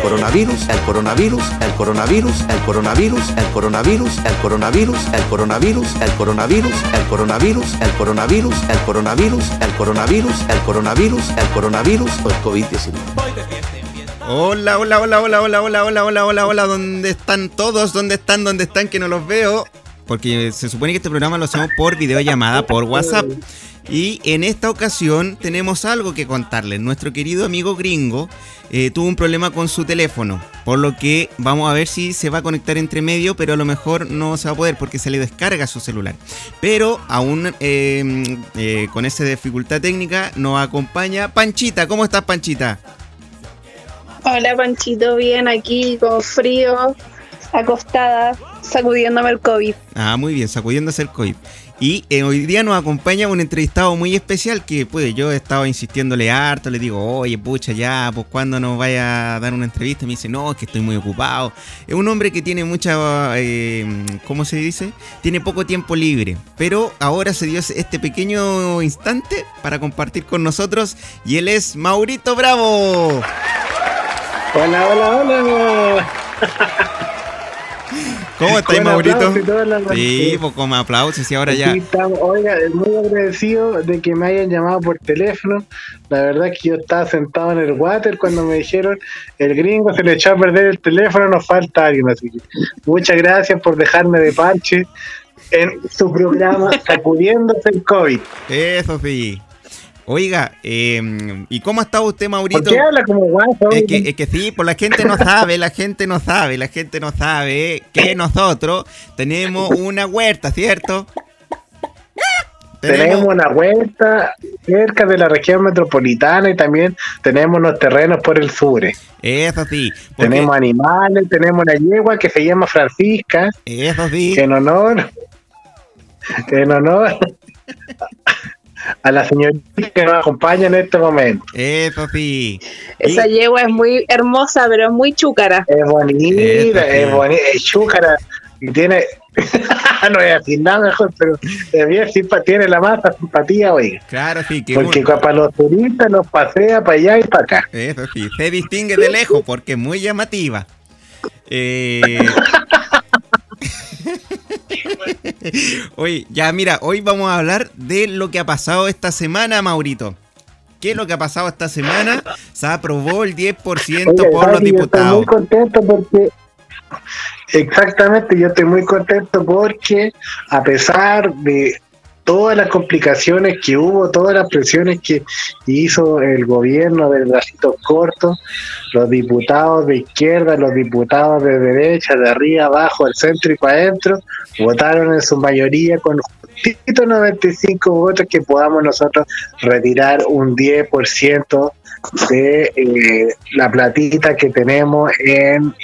El coronavirus, el coronavirus, el coronavirus, el coronavirus, el coronavirus, el coronavirus, el coronavirus, el coronavirus, el coronavirus, el coronavirus, el coronavirus, el coronavirus, el coronavirus, el coronavirus o el COVID-19. Hola, hola, hola, hola, hola, hola, hola, hola, hola, hola, ¿dónde están todos? ¿Dónde están? ¿Dónde están? Que no los veo. Porque se supone que este programa lo hacemos por videollamada, por WhatsApp. Y en esta ocasión tenemos algo que contarles. Nuestro querido amigo gringo eh, tuvo un problema con su teléfono. Por lo que vamos a ver si se va a conectar entre medio, pero a lo mejor no se va a poder porque se le descarga su celular. Pero aún eh, eh, con esa dificultad técnica nos acompaña Panchita. ¿Cómo estás, Panchita? Hola Panchito, bien aquí con frío, acostada, sacudiéndome el COVID. Ah, muy bien, sacudiéndose el COVID. Y eh, hoy día nos acompaña un entrevistado muy especial que pues yo he estado insistiéndole harto, le digo, oye, pucha, ya, pues cuando nos vaya a dar una entrevista, me dice, no, es que estoy muy ocupado. Es un hombre que tiene mucha, eh, ¿cómo se dice? Tiene poco tiempo libre, pero ahora se dio este pequeño instante para compartir con nosotros y él es Maurito Bravo. Hola, hola, hola. ¿Cómo estás, Con Maurito? Sí, pues con aplausos y ahora ya. Estamos. Oiga, muy agradecido de que me hayan llamado por teléfono. La verdad es que yo estaba sentado en el water cuando me dijeron el gringo se le echó a perder el teléfono, nos falta alguien. Así que muchas gracias por dejarme de parche en su programa Sacudiéndose el COVID. Eso sí. Oiga, eh, ¿y cómo está usted, ¿Por Maurito? qué habla como guapo? Es que, es que sí, pues la gente no sabe, la gente no sabe, la gente no sabe que nosotros tenemos una huerta, ¿cierto? Tenemos una huerta cerca de la región metropolitana y también tenemos unos terrenos por el sur. Eso sí. porque- Tenemos animales, tenemos una yegua que se llama Francisca, Eso sí. en honor, en honor a la señorita que nos acompaña en este momento. Eso sí. Esa Y- yegua es muy hermosa, pero es muy chúcara. Es bonita, es bonita, es chúcara y tiene, no voy a decir nada mejor, pero es bien tiene la masa simpatía, oiga. Claro, sí, que Porque para los turistas nos pasea para allá y para acá. Eso sí, se distingue de lejos porque es muy llamativa. Eh... Oye, ya mira, hoy vamos a hablar de lo que ha pasado esta semana, Maurito. ¿Qué es lo que ha pasado esta semana? Se aprobó el 10% Oiga, por ¿sabe los yo Estoy diputados. muy contento porque exactamente yo estoy muy contento porque a pesar de todas las complicaciones que hubo, todas las presiones que hizo el gobierno del bracito corto, los diputados de izquierda, los diputados de derecha, de arriba, abajo, del centro y para adentro, votaron en su mayoría con justito 95 votos que podamos nosotros retirar un 10% de eh, la platita que tenemos en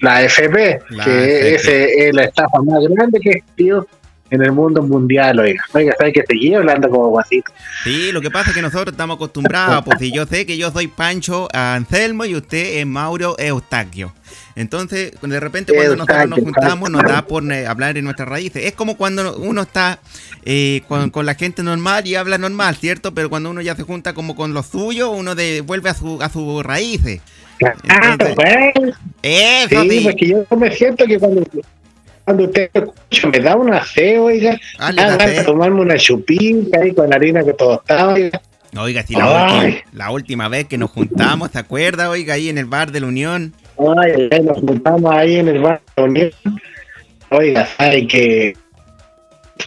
la FP, La que ese es la estafa más grande que existió en el mundo mundial, oiga. Oiga, ¿sabes que seguí hablando como guasito? Sí, lo que pasa es que nosotros estamos acostumbrados, pues yo sé que yo soy Pancho Anselmo y usted es Mauro Eustaquio. Entonces, de repente cuando nosotros nos juntamos nos da por eh, hablar en nuestras raíces. Es como cuando uno está eh, con, con la gente normal y habla normal, ¿cierto? Pero cuando uno ya se junta como con lo suyo, uno de, vuelve a, su, a sus raíces. Ah, pues, Eso sí, sí. porque yo me siento que cuando, cuando usted escucha me da un aseo, oiga, Ah, le da sed. tomarme una chupita ahí con la harina que todo estaba, oiga. Oiga, si la, última, la última vez que nos juntamos, ¿se acuerda? Oiga, ahí en el bar de la Unión. Ay, ay, nos juntamos ahí en el bar de la Unión. Oiga, sabe que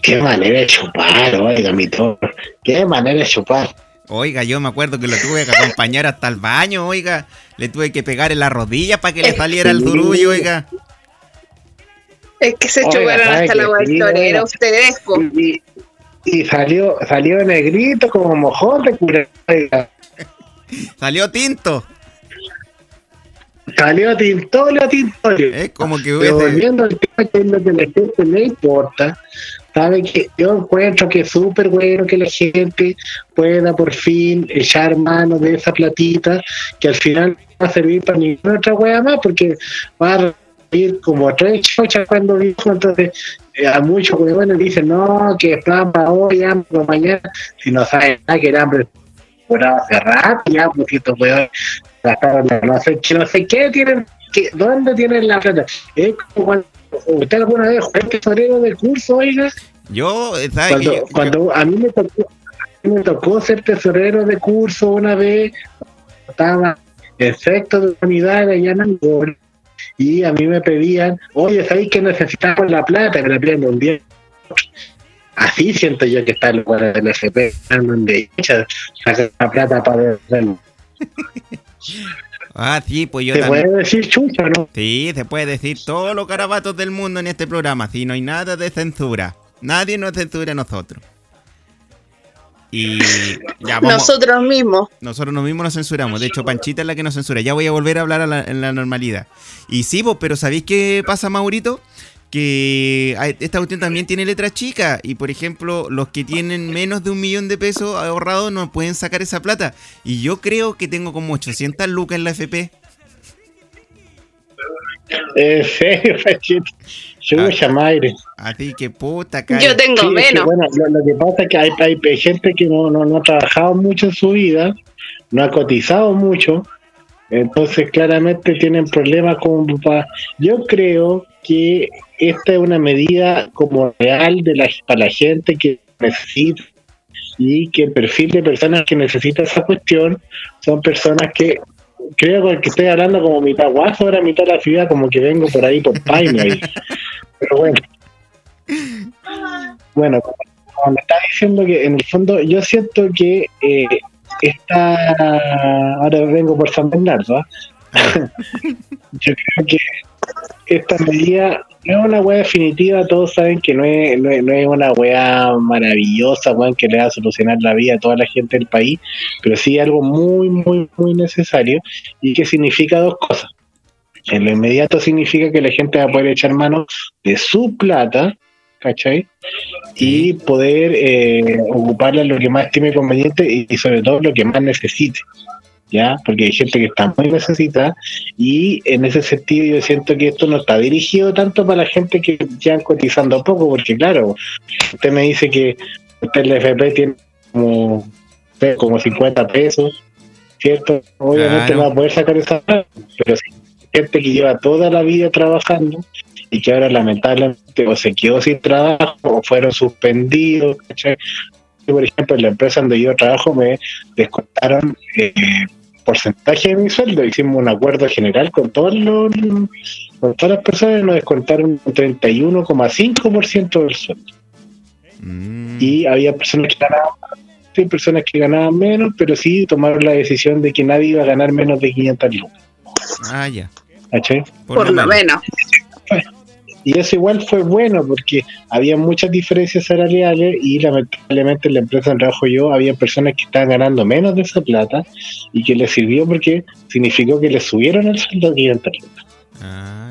qué manera de chupar, oiga, mi toro. Qué manera de chupar. Oiga, yo me acuerdo que lo tuve que acompañar hasta el baño, oiga. Le tuve que pegar en la rodilla para que le saliera el zurullo, oiga. Es que se chuparon ¿sabe hasta la sí, guaytorera, oiga? ustedes, po. Y, y salió, salió negrito como mojón de. Salió tinto. Salió Tintolio, Tintolio. Es como que Pero hubiese. volviendo al tema que es lo que a la gente le importa, sabe que yo encuentro que es súper bueno que la gente pueda por fin echar mano de esa platita que al final no va a servir para ninguna otra wea más porque va a ir como tres chochas cuando dijo entonces eh, a muchos huevones dicen no que es plan para hoy hambre para mañana si no saben nada que era hambre por hace rato ya porque estos gastaron la- no sé, que no sé qué tienen que, ¿dónde tienen la plata? Es como cuando usted alguna vez fue tesorero de curso, oiga, Yo, eh, cuando, yo- a mí me tocó, me tocó ser tesorero de curso una vez, estaba en sexto de unidad allá en y a mí me pedían, oye, ¿sabéis que necesitamos la plata? Me la piden de un día. Así siento yo que está el lugar del FP, donde echa, saca la plata para verlo. Ah, sí, pues yo ¿Se también. puede decir chucha, no? Sí, se puede decir todos los carabatos del mundo en este programa. Sí, no hay nada de censura. Nadie nos censura a nosotros. Y ya vamos. Nosotros mismos. Nosotros mismos nos censuramos. De hecho, Panchita es la que nos censura. Ya voy a volver a hablar a la- en la normalidad. Y sí, vos, pero ¿sabéis qué pasa, Maurito? Que hay- esta cuestión también tiene letra chica. Y por ejemplo, los que tienen menos de un millón de pesos ahorrados no pueden sacar esa plata. Y yo creo que tengo como 800 lucas en la FP. En serio, Pachito. Chucha, madre. Así que puta, cara. Yo tengo Sí, es que, menos. bueno, lo, lo que pasa es que hay, hay- gente que no, no, no ha trabajado mucho en su vida, no ha cotizado mucho, entonces claramente tienen problemas con pa- Yo creo que esta es una medida como real de la, para la gente que necesita y que el perfil de personas que necesita esa cuestión son personas que creo que estoy hablando como mitad guaso, ahora mitad la ciudad, como que vengo por ahí por Paine. Pero bueno. Bueno, como me estaba diciendo que en el fondo yo siento que eh, esta ahora vengo por San Bernardo ¿ah? yo creo que esta medida no es una weá definitiva todos saben que no es, no es, no es una weá maravillosa weón, que le va a solucionar la vida a toda la gente del país pero sí algo muy muy muy necesario y que significa dos cosas en lo inmediato significa que la gente va a poder echar mano de su plata ¿cachai? y poder eh, ocuparla en lo que más estime conveniente y, y sobre todo lo que más necesite. ¿Ya? Porque hay gente que está muy necesitada y en ese sentido yo siento que esto no está dirigido tanto para la gente que ya cotizando poco, porque claro, usted me dice que usted el FP tiene como, como 50 pesos, ¿cierto? Obviamente Claro. no va a poder sacar esa pero si hay gente que lleva toda la vida trabajando y que ahora lamentablemente o se quedó sin trabajo o fueron suspendidos. Por ejemplo, en la empresa donde yo trabajo me descontaron eh, porcentaje de mi sueldo. Hicimos un acuerdo general con todos los con todas las personas y nos descontaron un 31,5% del sueldo. Mm, Y había personas que ganaban sí, personas que ganaban menos, pero sí tomaron la decisión de que nadie iba a ganar menos de 500 lucas. Ah, ya. Por lo menos. Y eso igual fue bueno porque había muchas diferencias salariales y lamentablemente en la empresa donde trabajo yo había personas que estaban ganando menos de esa plata y que les sirvió porque significó que les subieron el sueldo 500 lucas, Ah,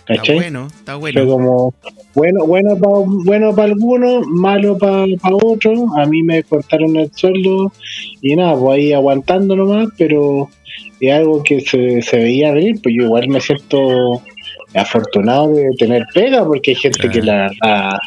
está ¿cachai? bueno, está Fue bueno. como bueno bueno para bueno para algunos, malo para otros. A mí me cortaron el sueldo y nada, pues ahí aguantando nomás, pero es algo que se, se veía venir. Pues yo igual me siento afortunado de tener pega porque hay gente que la verdad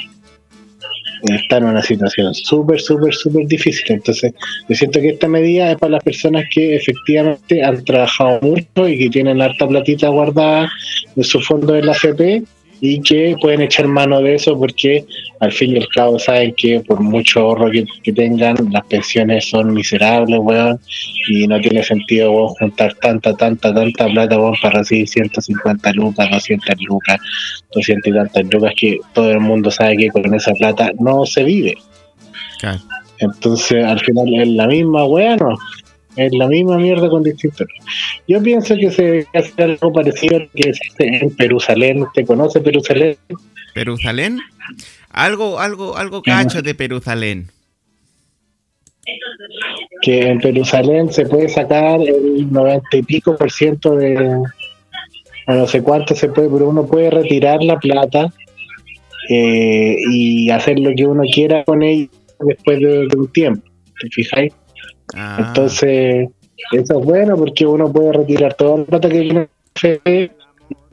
está en una situación súper, súper, súper difícil. Entonces, yo siento que esta medida es para las personas que efectivamente han trabajado mucho y que tienen harta platita guardada en su fondo de la FP y que pueden echar mano de eso porque al fin y al cabo saben que por mucho ahorro que, que tengan, las pensiones son miserables, weón, y no tiene sentido weón, juntar tanta, tanta, tanta plata weón, para recibir 150 lucas, 200 lucas, 200 y tantas lucas que todo el mundo sabe que con esa plata no se vive. Entonces, al final es la misma weá, ¿no? Es la misma mierda con distintos. Yo pienso que se debe hacer algo parecido a lo que hace en Perusalén. ¿Usted conoce Perusalén? ¿Perusalén? Algo, algo, algo cacho de Perusalén. que en Jerusalén se puede sacar el noventa y pico por ciento de, no sé cuánto se puede, pero uno puede retirar la plata eh, y hacer lo que uno quiera con ella después de, de un tiempo, ¿te fijáis? Ah, Entonces, eso es bueno porque uno puede retirar toda la plata que tiene fe,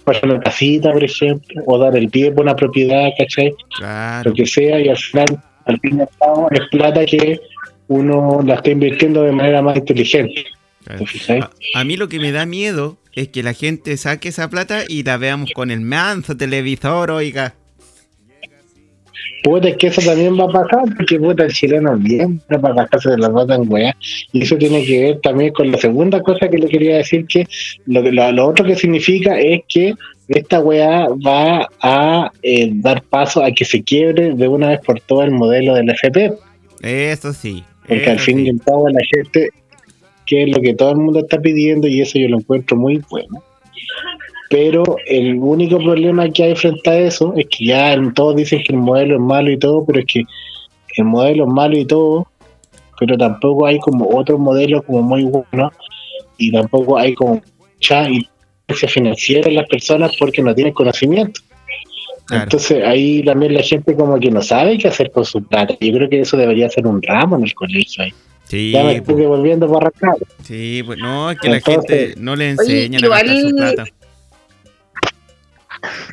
para una casita, por ejemplo, o dar el pie por una propiedad, ¿cachai? claro. Lo que sea, y al final, al fin y al cabo, es plata que uno la está invirtiendo de manera más inteligente. A, a mí lo que me da miedo es que la gente saque esa plata y la veamos con el manso televisor, oiga. Puta, es que eso también va a pasar, porque puta, el chileno bien para gastarse de la plata en weá. Y eso tiene que ver también con la segunda cosa que le quería decir, que lo, lo, lo otro que significa es que esta weá va a eh, dar paso a que se quiebre de una vez por todas el modelo del FP. Eso sí. Porque al fin y al cabo la gente, que es lo que todo el mundo está pidiendo, y eso yo lo encuentro muy bueno. Pero el único problema que hay frente a eso es que ya todos dicen que el modelo es malo y todo, pero es que el modelo es malo y todo, pero tampoco hay como otro modelo como muy bueno, y tampoco hay como mucha inteligencia financiera en las personas porque no tienen conocimiento. Claro. Entonces ahí también la gente como que no sabe qué hacer con su plata. Yo creo que eso debería ser un ramo en el colegio. ahí. Sí, Ya me pues, estoy volviendo para acá. sí, pues no, es que la gente no le Oye, enseñan a gastar su igual- plata.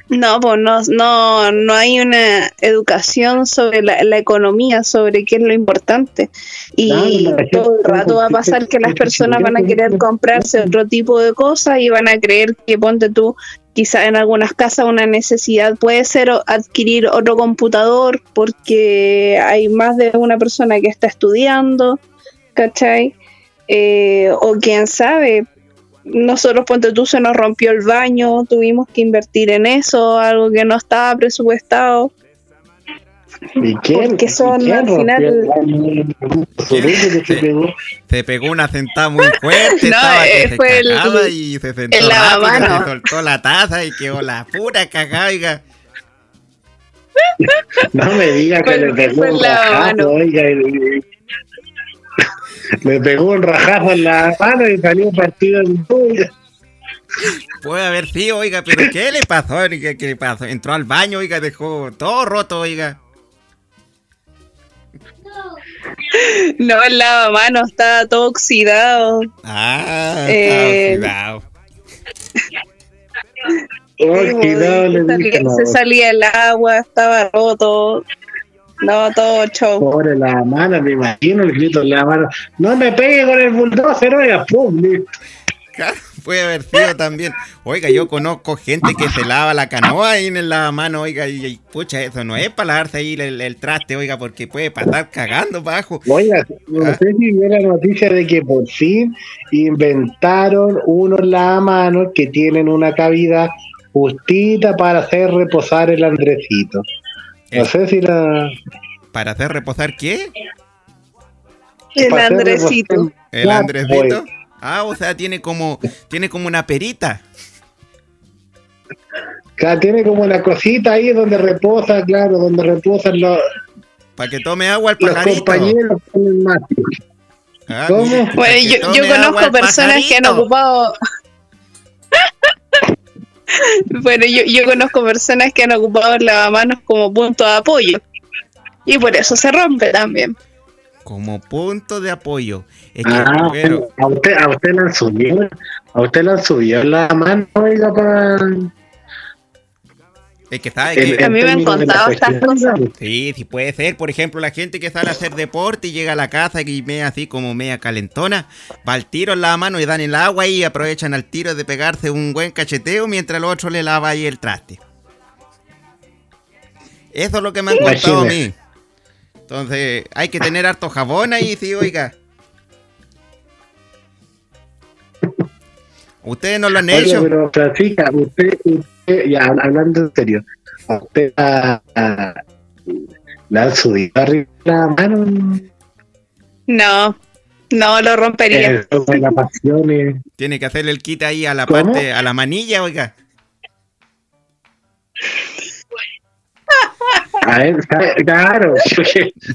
No, pues no, no, no hay una educación sobre la, la economía, sobre qué es lo importante. Y Claro, todo el rato va a pasar que las personas van a querer comprarse otro tipo de cosas y van a creer que, ponte tú, quizá en algunas casas una necesidad puede ser adquirir otro computador porque hay más de una persona que está estudiando, ¿cachai? Eh, o quién sabe, nosotros, ponte tú, se nos rompió el baño, tuvimos que invertir en eso, algo que no estaba presupuestado. ¿Y quién? Porque son, ¿Y quién al final- se pegó. Se pegó una sentada muy fuerte, No, estaba que eh, se fue el- y se sentó el rápido, lavamano. se soltó la taza y quedó la pura cagada, oiga. No me diga que le pegó fue un la rajazo, mano. oiga. y- Le pegó un rajazo en la mano y salió partido en tuya. Puede haber sido, oiga, pero ¿qué le pasó? oiga? ¿Qué le pasó? Entró al baño, oiga, dejó todo roto, oiga. No, el lavamanos estaba todo oxidado. Ah, Eh, estaba oxidado. Oh, Sí, cuidado, le se salía el agua, estaba roto. No, todo show. Pobre la mano, me imagino el grito en la mano. No me pegue con el bulldozer, oiga, pum. Claro, puede haber sido también. Oiga, yo conozco gente que se lava la canoa ahí en el lavamano, oiga, y, y, pucha, eso no es para lavarse ahí el, el traste, oiga, porque puede pasar cagando bajo. Oiga, no Ah. sé si vio la noticia de que por fin inventaron unos lavamanos que tienen una cavidad justita para hacer reposar el Andresito. No Eh. sé si la... ¿Para hacer reposar qué? El Andresito. ¿El Claro, Andresito? oiga. Ah, o sea, tiene como, tiene como una perita. Claro, tiene como una cosita ahí donde reposa, claro, donde reposan los, Para que tome agua el los pajarito. compañeros con el mate. Ah, que yo, conozco personas que han ocupado. Bueno, yo, yo conozco personas que han ocupado el lavamanos como punto de apoyo. Y por eso se rompe también. Como punto de apoyo. Es que, Ah, pero, a usted, a usted le han subido, a usted le han subido la mano, oiga, para... es que que... A mí me han contado estas cosas. Sí, sí puede ser. Por ejemplo, la gente que sale a hacer deporte y llega a la casa y media así como media calentona, va al tiro en la mano y dan el agua y aprovechan al tiro de pegarse un buen cacheteo mientras el otro le lava ahí el traste. Eso es lo que me han contado a mí. Entonces, hay que tener harto jabón ahí, sí, oiga. Ustedes no lo han Oiga, hecho. pero Francisca, usted, usted, ya hablando en serio, a usted a, a- le han subido arriba la mano No, no lo rompería. la eh. Tiene que hacerle el kit ahí a la ¿Cómo? parte, a la manilla, oiga. A ver, claro.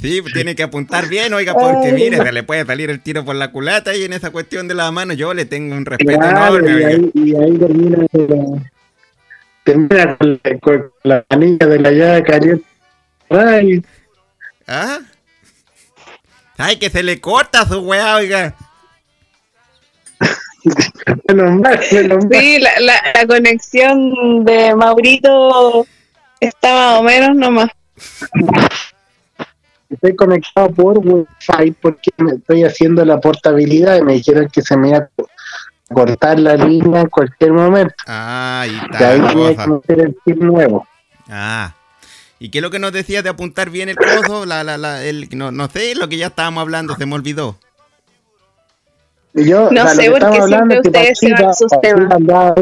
Sí, tiene que apuntar bien, oiga, porque mire, se le puede salir el tiro por la culata y en esa cuestión de la mano yo le tengo un respeto Claro, enorme. y ahí, y ahí termina, la- termina con, la, con la manilla de la llave caliente. Ay, ¿Ah? Ay, que se le corta su weá, oiga. menos mal, menos mal. Sí, la, la, la conexión de Maurito está más o menos nomás. Estoy conectado por Wi-Fi porque me estoy haciendo la portabilidad y me dijeron que se me iba a cortar la línea en cualquier momento. Ah, Y está ahí la tuve que meter el chip nuevo. Ah. ¿Y qué es lo que nos decías de apuntar bien el coso? La, la, la, el, no, no sé, lo que ya estábamos hablando, se me olvidó. Yo, No o sea, sé, porque siempre ustedes se van a sus temas. Andaba,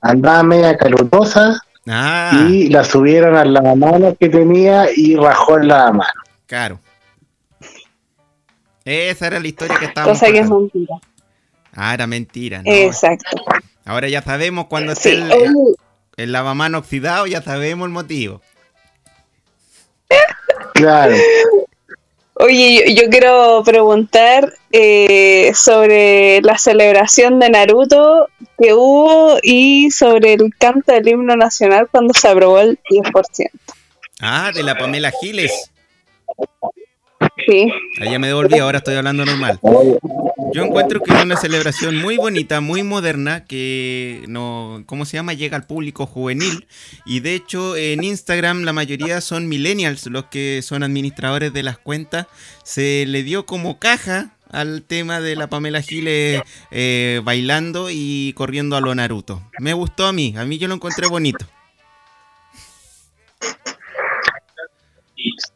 andaba media calurosa Ah, y la subieron al lavamanos que tenía y rajó el lavamanos. claro. Esa era la historia que estábamos Cosa que es mentira. Ah, era mentira, ¿no? Exacto. Ahora ya sabemos cuando está Sí, el, oye, el lavamano oxidado, ya sabemos el motivo. Claro. Oye, yo, yo quiero preguntar eh, sobre la celebración de Naruto que hubo y sobre el canto del himno nacional cuando se aprobó el 10%. Ah, de la Pamela Giles. Sí, Ahí me devolví, ahora estoy hablando normal. Yo encuentro que es una celebración muy bonita, muy moderna, que no, ¿cómo se llama? Llega al público juvenil. Y de hecho, en Instagram la mayoría son millennials, los que son administradores de las cuentas. Se le dio como caja al tema de la Pamela Giles eh, bailando y corriendo a lo Naruto. Me gustó a mí, a mí yo lo encontré bonito.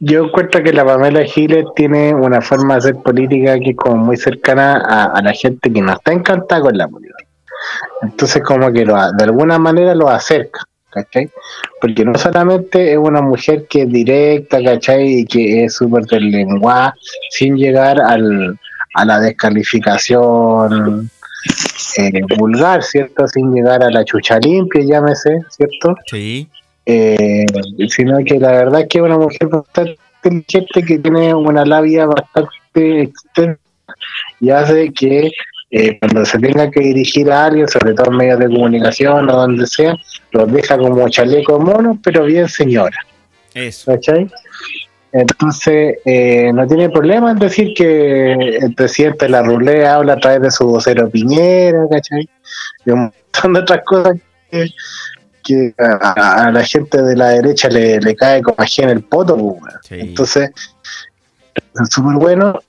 Yo encuentro que la Pamela Giles tiene una forma de hacer política que es como muy cercana a, la gente que no está encantada con la política. Entonces como que lo, de alguna manera lo acerca, ¿cachai? Porque no solamente es una mujer que es directa, ¿cachai? Y que es súper del lenguaje, sin llegar al, a la descalificación eh, vulgar, ¿cierto? Sin llegar a la chucha limpia, llámese, ¿cierto? Sí, eh, sino que la verdad es que es una mujer bastante inteligente que tiene una labia bastante extensa y hace que eh, cuando se tenga que dirigir a alguien, sobre todo en medios de comunicación o donde sea, los deja como chaleco mono, pero bien señora, eso. ¿cachai? Entonces, eh, no tiene problema en decir que el presidente de la rulea habla a través de su vocero Piñera, ¿cachai? Y un montón de otras cosas que, que a, a la gente de la derecha le, le cae como ají en el poto, pues. Sí. Entonces, es súper bueno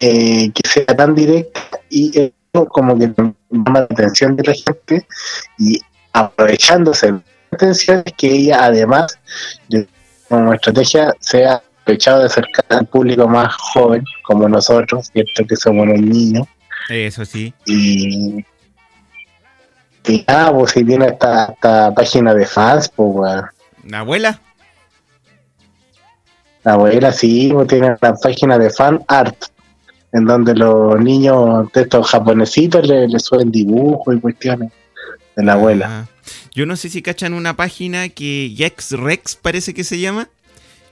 eh, que sea tan directa y eh, como que llama la atención de la gente y aprovechándose de la atención es que ella además de, como estrategia sea aprovechado de acercar al público más joven como nosotros, cierto que somos los niños Eso sí. y y nada, pues si tiene esta, esta página de fans, pues weón. ¿La abuela? La abuela sí, pues, tiene una página de fan art, en donde los niños de estos japonesitos le, le suben dibujos y cuestiones de la abuela. Ah, Yo no sé si cachan una página que Jax Rex parece que se llama.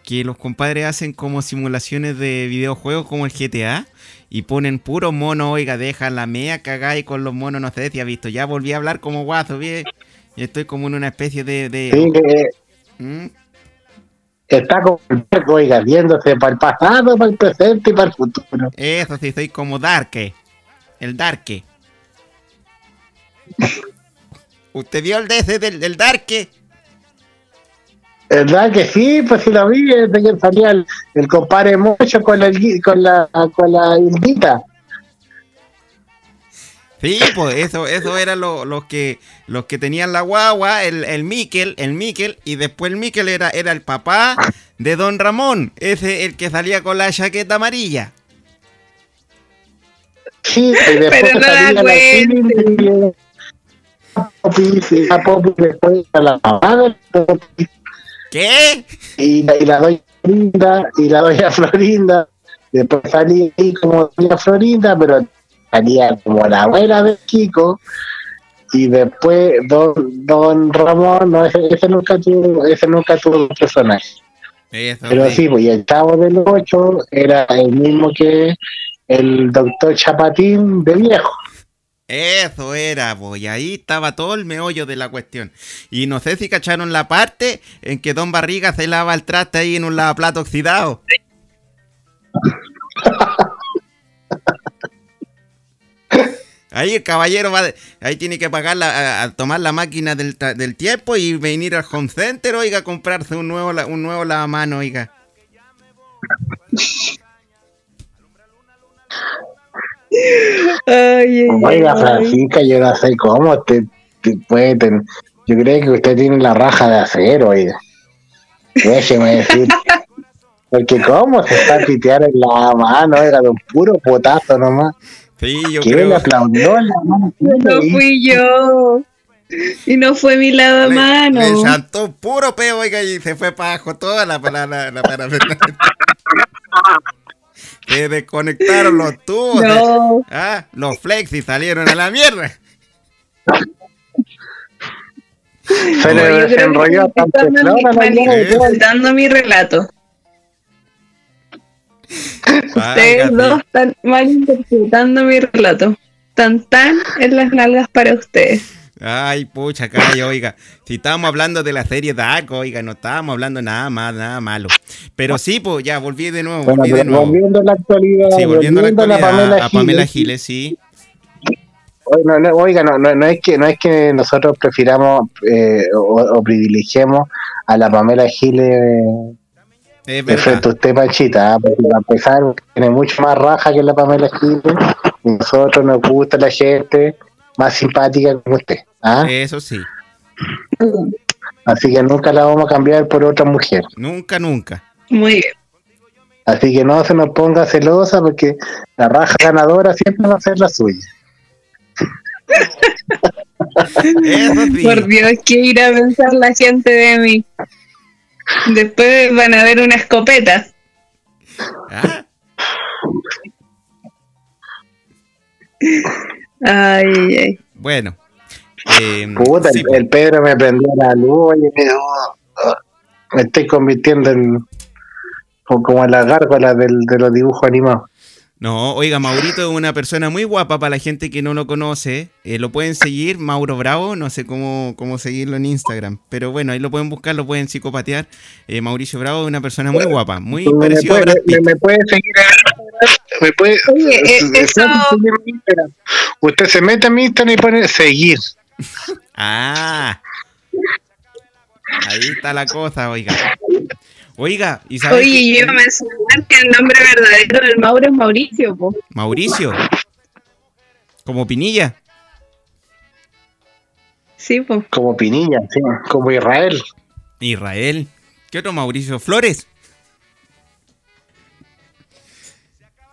Que los compadres hacen como simulaciones de videojuegos como el GTA. Y ponen puro mono, oiga, deja la mea cagada y con los monos, no sé si ha visto. Ya volví a hablar como guaso, bien. Y estoy como en una especie de. de- Sí, que ¿Mm? está como el perro, oiga, viéndose para el pasado, para el presente y para el futuro. Eso sí, soy como Darke. El Darke. ¿Usted vio el ese del, del Darke? ¿Verdad que sí? Pues si lo vi, desde que salía el, el compadre Mocho con la, con la, con la Hildita. Sí, pues eso, eso era lo, los que los que tenían la guagua, el, el Miquel, el Miquel, y después el Miquel era, era el papá de Don Ramón, ese el que salía con la chaqueta amarilla. Sí, y después Pero no salía la la la y, la- y la doña Florinda y la doña Florinda. Después salía ahí como doña Florinda pero salía como la abuela de Kiko. Y después don, don Ramón no ese, ese nunca tuvo ese nunca tuvo personaje. Eso, Pero sí, pues y el chavo del 8 era el mismo que el doctor Chapatín de viejo. Eso era, pues, ahí estaba todo el meollo de la cuestión. Y no sé si cacharon la parte en que Don Barriga se lava el traste ahí en un lavaplato oxidado. Ahí el caballero va, ahí tiene que pagar la, a, tomar la máquina del, del tiempo y venir al home center, oiga, a comprarse un nuevo, un nuevo lavamano, oiga. Ay, ay, Oiga, ay. Francisca, yo no sé cómo te, te puede ten- Yo creo que usted tiene la raja de acero, oiga. Déjeme decir. Porque cómo se está a pitear en la mano, era de un puro potazo nomás. Sí, yo ¿Quién le creo. aplaudió en la mano? ¿Quién No le hizo? fui yo. Y no fue mi lado Le, mano. le un puro peo, oiga, y se fue para abajo toda la, la, la, la Se desconectaron los tubos. No. Ah, los flexis salieron a la mierda. Se Yo le desenrolló tanto malinterpretando mi- relato. Ustedes dos están malinterpretando mi relato. Tan tan en las nalgas para ustedes. Ay, pucha, calla, oiga. Si estábamos hablando de la serie Dark, oiga, no estábamos hablando nada más, nada malo. Pero sí, pues ya volví de nuevo, Bueno, volví de nuevo. volviendo a la actualidad, Sí, volviendo a la actualidad, Pamela a Pamela Giles. Giles, sí. Oye, no, no, oiga, no, no, no es que no es que nosotros prefiramos eh, o, o privilegiemos a la Pamela Giles verdad. frente a usted, Panchita, ¿ah? porque a pesar tiene mucho más raja que la Pamela Giles, y nosotros nos gusta la gente más simpática como usted. ¿ah? Eso sí. Así que nunca la vamos a cambiar por otra mujer. Nunca, nunca. Muy bien. Así que no se nos ponga celosa porque la raja ganadora siempre va a ser la suya. Eso sí. Por Dios, ¿qué irá a pensar la gente de mí? Después van a ver una escopeta. Ah, Ay, ay. bueno. Eh, Puta, sí, el, el Pedro me prendió la luz oye, me, oh, me estoy convirtiendo en como como en la gárgola del, de los dibujos animados. No, oiga, Maurito es una persona muy guapa para la gente que no lo conoce. Eh, lo pueden seguir, Mauro Bravo, no sé cómo, cómo seguirlo en Instagram. Pero bueno, ahí lo pueden buscar, lo pueden psicopatear. Eh, Mauricio Bravo es una persona muy guapa, muy me, a Brad me, Pitt. me puede seguir me puede Oye, eh, eso- usted se mete a mi Instagram y pone seguir Ah. Ahí está la cosa, oiga. Oiga, ¿y sabe Oye, yo iba a mencionar que el nombre verdadero del Mauro es Mauricio, po. Mauricio. Como Pinilla. Sí, po. como Pinilla sí, como Israel Israel. ¿Qué otro Mauricio? Flores.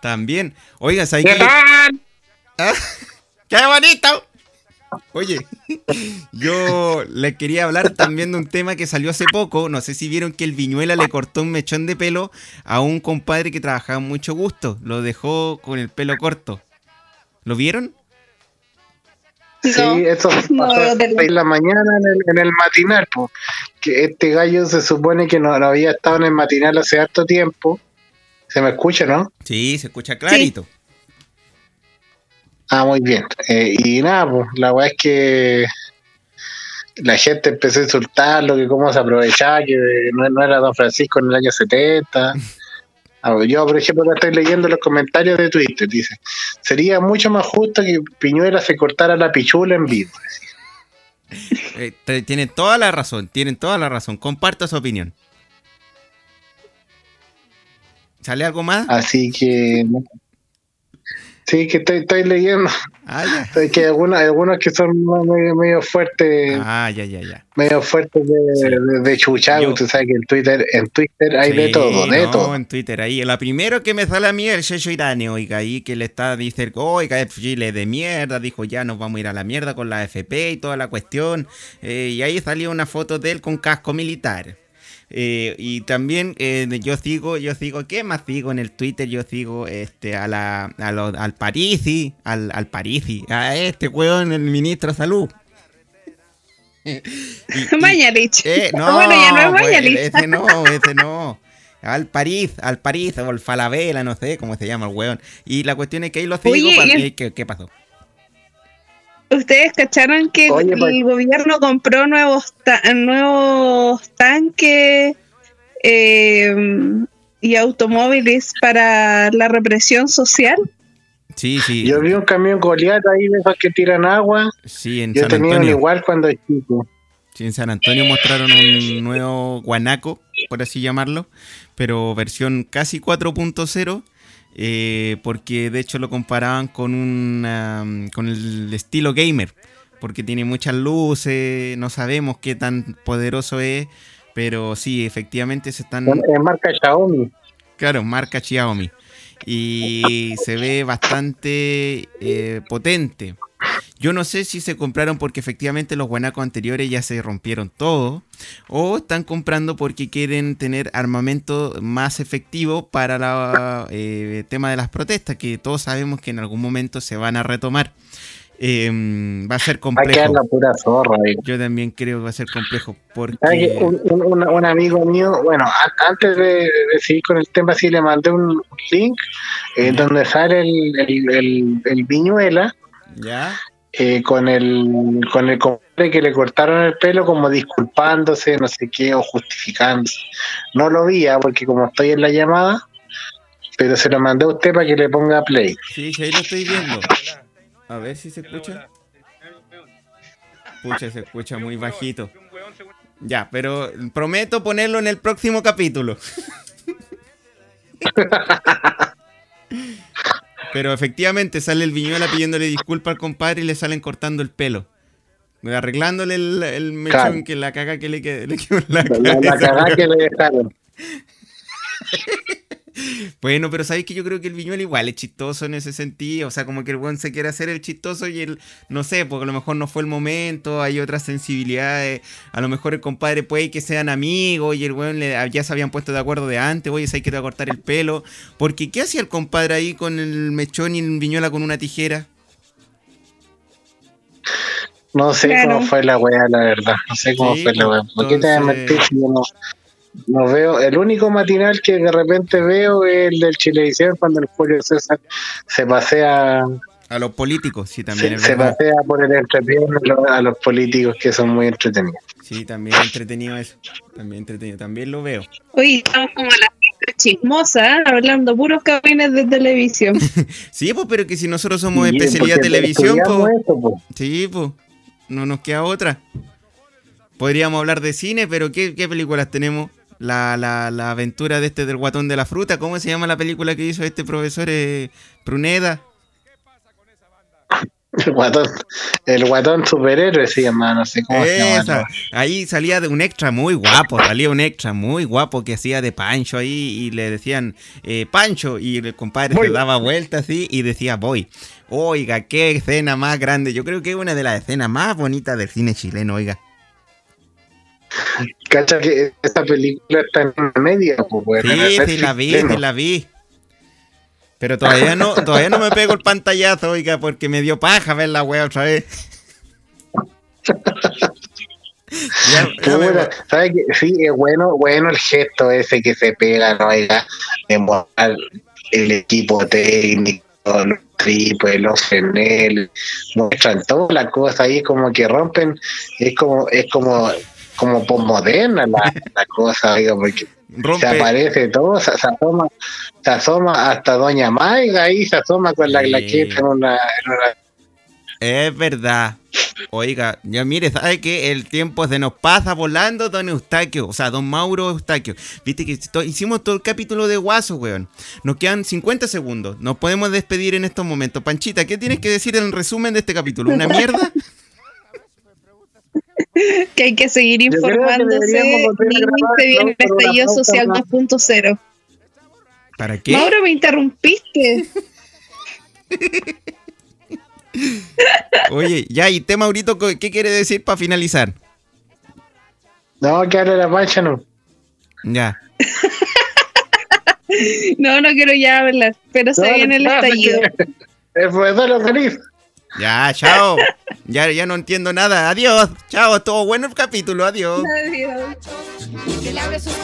También. Oiga, ¿sabes ¿Qué tal? Ah, ¡Qué bonito! Oye, yo le quería hablar también de un tema que salió hace poco. No sé si vieron que el Viñuela le cortó un mechón de pelo a un compadre que trabajaba mucho gusto. Lo dejó con el pelo corto. ¿Lo vieron? No, Sí, eso pasó en la mañana en el, en el matinal, po, que este gallo se supone que no, no había estado en el matinal hace harto tiempo. ¿Se me escucha, no? Sí, se escucha clarito. Ah, muy bien. Eh, y nada, pues la weá es que la gente empezó a insultarlo, que cómo se aprovechaba, que no, no era Don Francisco en el año 70. Ah, Yo, por ejemplo, estoy leyendo los comentarios de Twitter. Dice, sería mucho más justo que Piñuela se cortara la pichula en vivo. Eh, tienen toda la razón, tienen toda la razón. Comparto su opinión. ¿Sale algo más? Así que... Sí, que estoy, estoy leyendo. Ah, ya. Que algunos, algunos que son medio, medio fuertes, Ah, ya, ya, ya. medio fuertes de, de, de chuchar. Yo- Usted sabe que en Twitter, en Twitter hay de Sí, todo, de no, todo. en Twitter ahí. La primero que me sale a mí es el Checho Irane, oiga, ahí que le está diciendo, oiga, es Chile de mierda, dijo ya nos vamos a ir a la mierda con la FP y toda la cuestión. Eh, y ahí salió una foto de él con casco militar. Eh, y también eh, yo sigo, yo sigo, ¿qué más sigo en el Twitter? Yo sigo este a la, a lo- al Parisi, al, al Parisi, a este weón, el ministro de salud. Mañalich. eh, no, bueno, ya no es pues, ese no, ese no. Al París, al París, o el Falabella, no sé cómo se llama el weón. Y la cuestión es que ahí Oye, digo, y el- ¿qué, ¿qué pasó? ¿Ustedes cacharon que Oye, el pues- gobierno compró nuevos, ta- nuevos tanques eh, y automóviles para la represión social? Sí, sí, Yo vi un camión Goliat ahí de esos que tiran agua. sí, en Yo San tenía uno Antonio. igual cuando chico. Sí, en San Antonio mostraron un nuevo guanaco, por así llamarlo, pero versión casi 4.0, eh, porque de hecho lo comparaban con, una, con el estilo gamer, porque tiene muchas luces, no sabemos qué tan poderoso es, pero sí, efectivamente se están... Es marca Xiaomi. Claro, marca Xiaomi. Y se ve bastante eh, potente. Yo no sé si se compraron porque efectivamente los guanacos anteriores ya se rompieron todo. O están comprando porque quieren tener armamento más efectivo para el tema de las protestas. Que todos sabemos que en algún momento se van a retomar. Eh, va a ser Va a quedar complejo. la pura zorra. ahí. Yo también creo que va a ser complejo. ¿Sabes Porque... Un, un- un- un amigo mío, bueno, antes de, de seguir con el tema, sí le mandé un link eh, donde sale el, el, el- el Viñuela ¿Ya? Eh, con el con el compadre que le cortaron el pelo como disculpándose, no sé qué, o justificándose. No lo vi, ah, porque como estoy en la llamada, pero se lo mandé a usted para que le ponga play. Sí, sí, ahí lo estoy viendo. A ver si se escucha. Pucha, se escucha muy bajito. Ya, pero prometo ponerlo en el próximo capítulo. Pero efectivamente sale el viñuela pidiéndole disculpas al compadre y le salen cortando el pelo. Arreglándole el, el mechón Claro. que la caga que le quedó. le quedó en la La, que le dejaron. Bueno, pero sabéis que yo creo que el Viñuela igual es chistoso en ese sentido. O sea, como que el buen se quiere hacer el chistoso y el, no sé, porque a lo mejor no fue el momento, hay otras sensibilidades. A lo mejor el compadre puede que sean amigos y el buen le, ya se habían puesto de acuerdo de antes. Oye, hay que te va a cortar el pelo. Porque, ¿qué hacía el compadre ahí con el mechón y el Viñuela con una tijera? No sé Claro. cómo fue la weá, la verdad. No sé cómo Sí, fue la weá. ¿Por qué te vas a mentir si yo no, no veo? El único matinal que de repente veo es el del Chilevisión cuando el Julio César se pasea, A los políticos, sí, también se, es se verdad. pasea por el entrepierno a los- políticos que son muy entretenidos. Sí, también entretenido eso. También entretenido, también lo veo. Oye, estamos como la gente chismosa, ¿eh? hablando puros cabines de televisión. Sí, pues, pero que si nosotros somos Y, especialidad televisión, pues. esto, pues. Sí, pues. No nos queda otra. Podríamos hablar de cine, pero ¿qué, qué películas tenemos? La, la, la aventura de este del guatón de la fruta. ¿Cómo se llama la película que hizo este profesor eh, Pruneda? El guatón, el guatón superhéroe se llama, no sé cómo se llama. Ahí salía de un extra muy guapo, salía un extra muy guapo que hacía de Pancho ahí y le decían eh, Pancho y el compadre Voy. se daba vuelta así y decía voy. Oiga, qué escena más grande. Yo creo que es una de las escenas más bonitas del cine chileno, oiga. Cacha que esta película está en una media, pues. Sí, sí, la vi, sí, la vi. Pero todavía no, todavía no me pego el pantallazo, oiga, porque me dio paja ver la wea otra vez. Ya- ya me- Puta, ¿sabe qué? Sí, es bueno, bueno el gesto ese que se pega, ¿no? Oiga, de mostrar el equipo técnico, los triples, los frenel, muestran todas las cosas ahí como que rompen, es como, es como, como posmoderna la, la cosa, oiga, porque se aparece todo, se, se asoma, se asoma hasta Doña Maiga ahí, se asoma con la Sí. claqueta en una, en una Es verdad. Oiga, ya mire, ¿sabe que El tiempo se nos pasa volando, don Eustaquio. O sea, don Mauro Eustaquio. Viste que to- hicimos todo el capítulo de Guaso, weón. Nos quedan 50 segundos. Nos podemos despedir en estos momentos. Panchita, ¿qué tienes que decir en resumen de este capítulo? ¿Una mierda? que hay que seguir informándose se viene el estallido social más. 2.0. ¿Para qué? Mauro, me interrumpiste. Oye, ya, y tema Maurito, ¿qué quiere decir para finalizar? No, que hable la pancha, no. Ya. No, no quiero ya hablar, pero se No, viene el estallido. El profesor organiza. Ya, chao. Ya, ya no entiendo nada. Adiós. Chao, estuvo bueno el capítulo. Adiós. Que le abre sus.